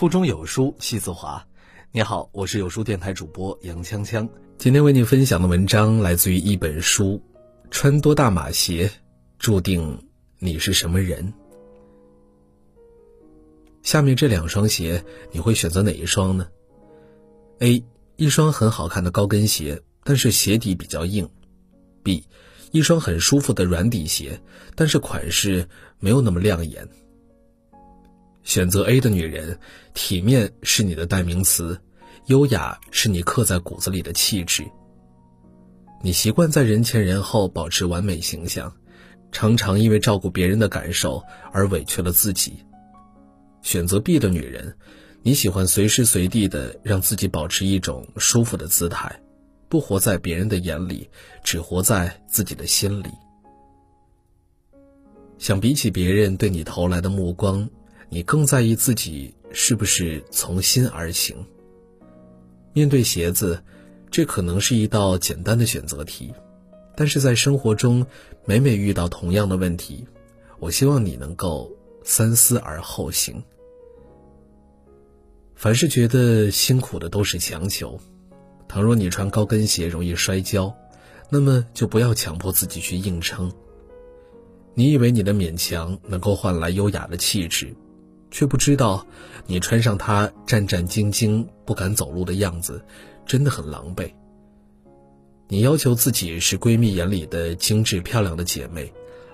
腹中有书气自华。你好，我是有书电台主播杨锵锵。今天为你分享的文章来自于一本书，《穿多大码鞋，注定你是什么人》。下面这两双鞋，你会选择哪一双呢？A，一双很好看的高跟鞋，但是鞋底比较硬；B，一双很舒服的软底鞋，但是款式没有那么亮眼。选择 A 的女人，体面是你的代名词，优雅是你刻在骨子里的气质。你习惯在人前人后保持完美形象，常常因为照顾别人的感受而委屈了自己。选择 B 的女人，你喜欢随时随地的让自己保持一种舒服的姿态，不活在别人的眼里，只活在自己的心里。想比起别人对你投来的目光，你更在意自己是不是从心而行。面对鞋子，这可能是一道简单的选择题，但是在生活中，每每遇到同样的问题，我希望你能够。三思而后行。凡是觉得辛苦的都是强求。倘若你穿高跟鞋容易摔跤，那么就不要强迫自己去硬撑。你以为你的勉强能够换来优雅的气质，却不知道你穿上它战战兢兢、不敢走路的样子，真的很狼狈。你要求自己是闺蜜眼里的精致漂亮的姐妹，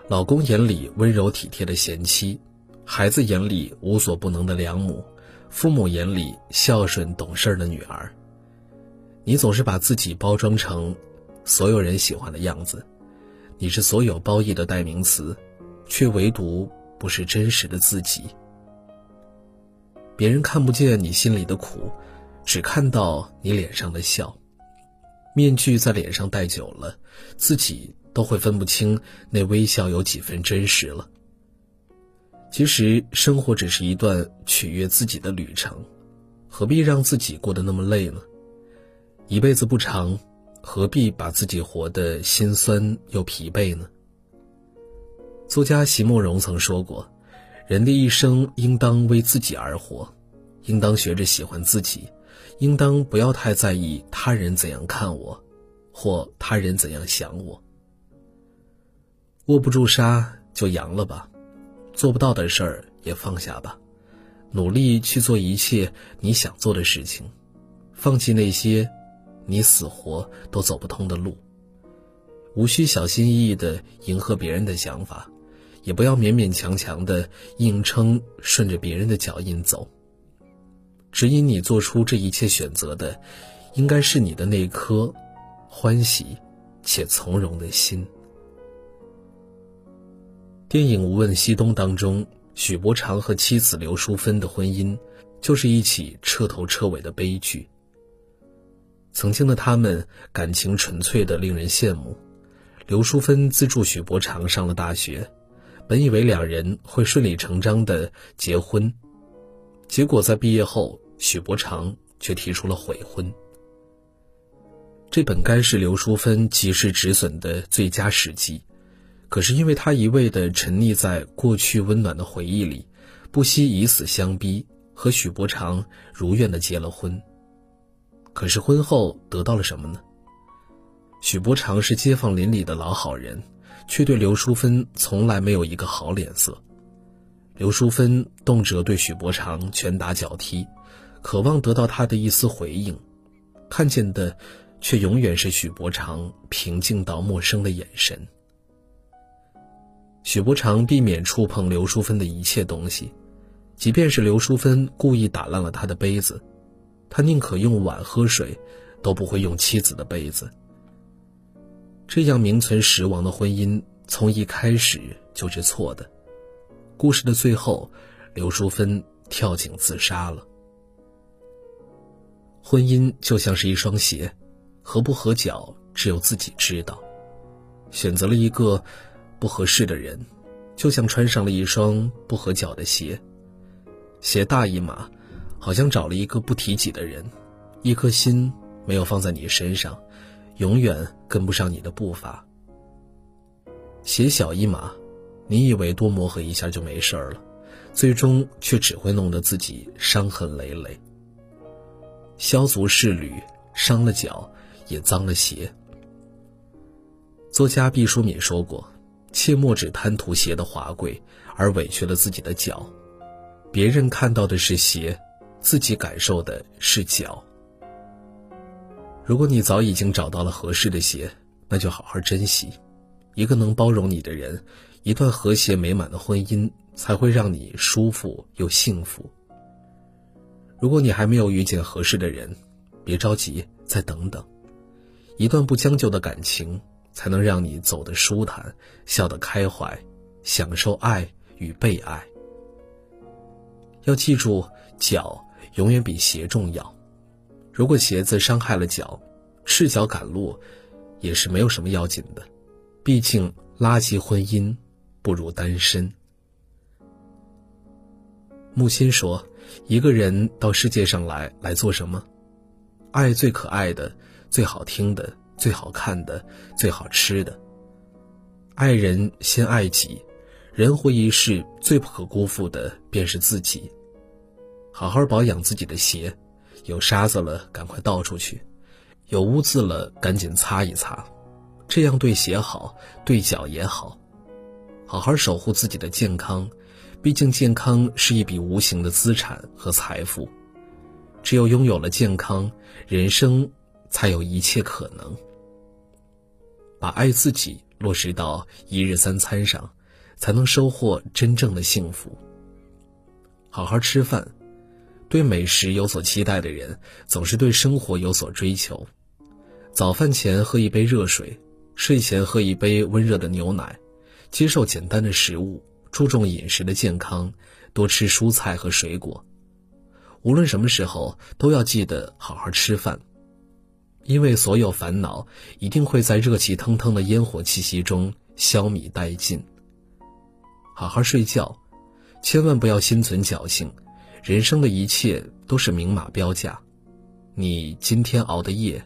老公眼里温柔体贴的贤妻。孩子眼里无所不能的良母，父母眼里孝顺懂事的女儿。你总是把自己包装成所有人喜欢的样子，你是所有褒义的代名词，却唯独不是真实的自己。别人看不见你心里的苦，只看到你脸上的笑。面具在脸上戴久了，自己都会分不清那微笑有几分真实了。其实生活只是一段取悦自己的旅程，何必让自己过得那么累呢？一辈子不长，何必把自己活得心酸又疲惫呢？作家席慕容曾说过：“人的一生应当为自己而活，应当学着喜欢自己，应当不要太在意他人怎样看我，或他人怎样想我。握不住沙就扬了吧。”做不到的事儿也放下吧，努力去做一切你想做的事情，放弃那些你死活都走不通的路。无需小心翼翼地迎合别人的想法，也不要勉勉强强的硬撑顺着别人的脚印走。指引你做出这一切选择的，应该是你的那颗欢喜且从容的心。电影《无问西东》当中，许伯常和妻子刘淑芬的婚姻，就是一起彻头彻尾的悲剧。曾经的他们感情纯粹的令人羡慕，刘淑芬资助许伯常上了大学，本以为两人会顺理成章的结婚，结果在毕业后，许伯常却提出了悔婚。这本该是刘淑芬及时止损的最佳时机。可是，因为他一味地沉溺在过去温暖的回忆里，不惜以死相逼，和许伯常如愿地结了婚。可是婚后得到了什么呢？许伯常是街坊邻里的老好人，却对刘淑芬从来没有一个好脸色。刘淑芬动辄对许伯常拳打脚踢，渴望得到他的一丝回应，看见的却永远是许伯常平静到陌生的眼神。许伯常避免触碰刘淑芬的一切东西，即便是刘淑芬故意打烂了他的杯子，他宁可用碗喝水，都不会用妻子的杯子。这样名存实亡的婚姻，从一开始就是错的。故事的最后，刘淑芬跳井自杀了。婚姻就像是一双鞋，合不合脚，只有自己知道。选择了一个。不合适的人，就像穿上了一双不合脚的鞋，鞋大一码，好像找了一个不提己的人，一颗心没有放在你身上，永远跟不上你的步伐。鞋小一码，你以为多磨合一下就没事儿了，最终却只会弄得自己伤痕累累。削足适履，伤了脚，也脏了鞋。作家毕淑敏说过：“切莫只贪图鞋的华贵，而委屈了自己的脚。别人看到的是鞋，自己感受的是脚。如果你早已经找到了合适的鞋，那就好好珍惜。一个能包容你的人，一段和谐美满的婚姻才会让你舒服又幸福。如果你还没有遇见合适的人，别着急，再等等。一段不将就的感情。”才能让你走得舒坦，笑得开怀，享受爱与被爱。要记住，脚永远比鞋重要。如果鞋子伤害了脚，赤脚赶路也是没有什么要紧的。毕竟，垃圾婚姻不如单身。木心说：“一个人到世界上来，来做什么？爱最可爱的，最好听的。”最好看的，最好吃的。爱人先爱己，人活一世，最不可辜负的便是自己。好好保养自己的鞋，有沙子了赶快倒出去，有污渍了赶紧擦一擦，这样对鞋好，对脚也好。好好守护自己的健康，毕竟健康是一笔无形的资产和财富。只有拥有了健康，人生才有一切可能。把爱自己落实到一日三餐上，才能收获真正的幸福。好好吃饭，对美食有所期待的人，总是对生活有所追求。早饭前喝一杯热水，睡前喝一杯温热的牛奶，接受简单的食物，注重饮食的健康，多吃蔬菜和水果。无论什么时候，都要记得好好吃饭。因为所有烦恼一定会在热气腾腾的烟火气息中消弭殆尽。好好睡觉，千万不要心存侥幸。人生的一切都是明码标价，你今天熬的夜，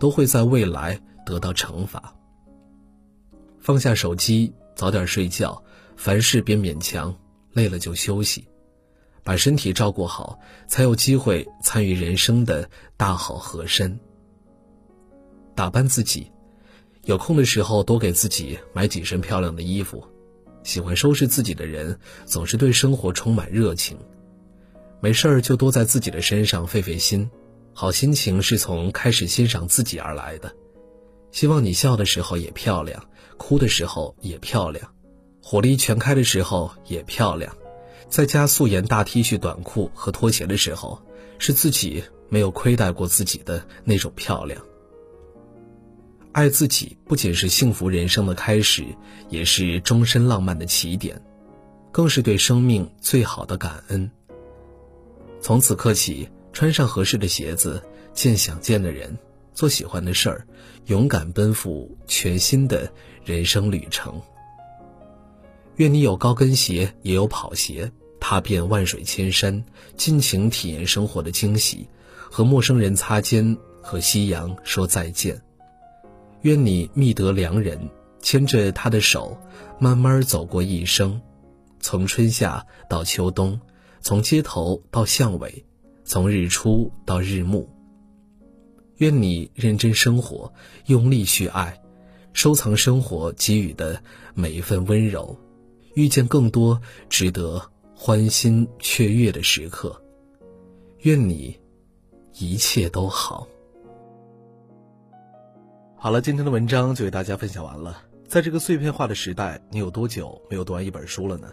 都会在未来得到惩罚。放下手机，早点睡觉，凡事别勉强，累了就休息，把身体照顾好，才有机会参与人生的大好河山。打扮自己，有空的时候多给自己买几身漂亮的衣服。喜欢收拾自己的人，总是对生活充满热情。没事儿就多在自己的身上费费心，好心情是从开始欣赏自己而来的。希望你笑的时候也漂亮，哭的时候也漂亮，火力全开的时候也漂亮。在加素颜大 T 恤、短裤和拖鞋的时候，是自己没有亏待过自己的那种漂亮。爱自己不仅是幸福人生的开始，也是终身浪漫的起点，更是对生命最好的感恩。从此刻起，穿上合适的鞋子，见想见的人，做喜欢的事儿，勇敢奔赴全新的人生旅程。愿你有高跟鞋，也有跑鞋，踏遍万水千山，尽情体验生活的惊喜，和陌生人擦肩，和夕阳说再见。愿你觅得良人，牵着他的手，慢慢走过一生，从春夏到秋冬，从街头到巷尾，从日出到日暮。愿你认真生活，用力去爱，收藏生活给予的每一份温柔，遇见更多值得欢欣雀跃的时刻。愿你一切都好。好了，今天的文章就给大家分享完了。在这个碎片化的时代，你有多久没有读完一本书了呢？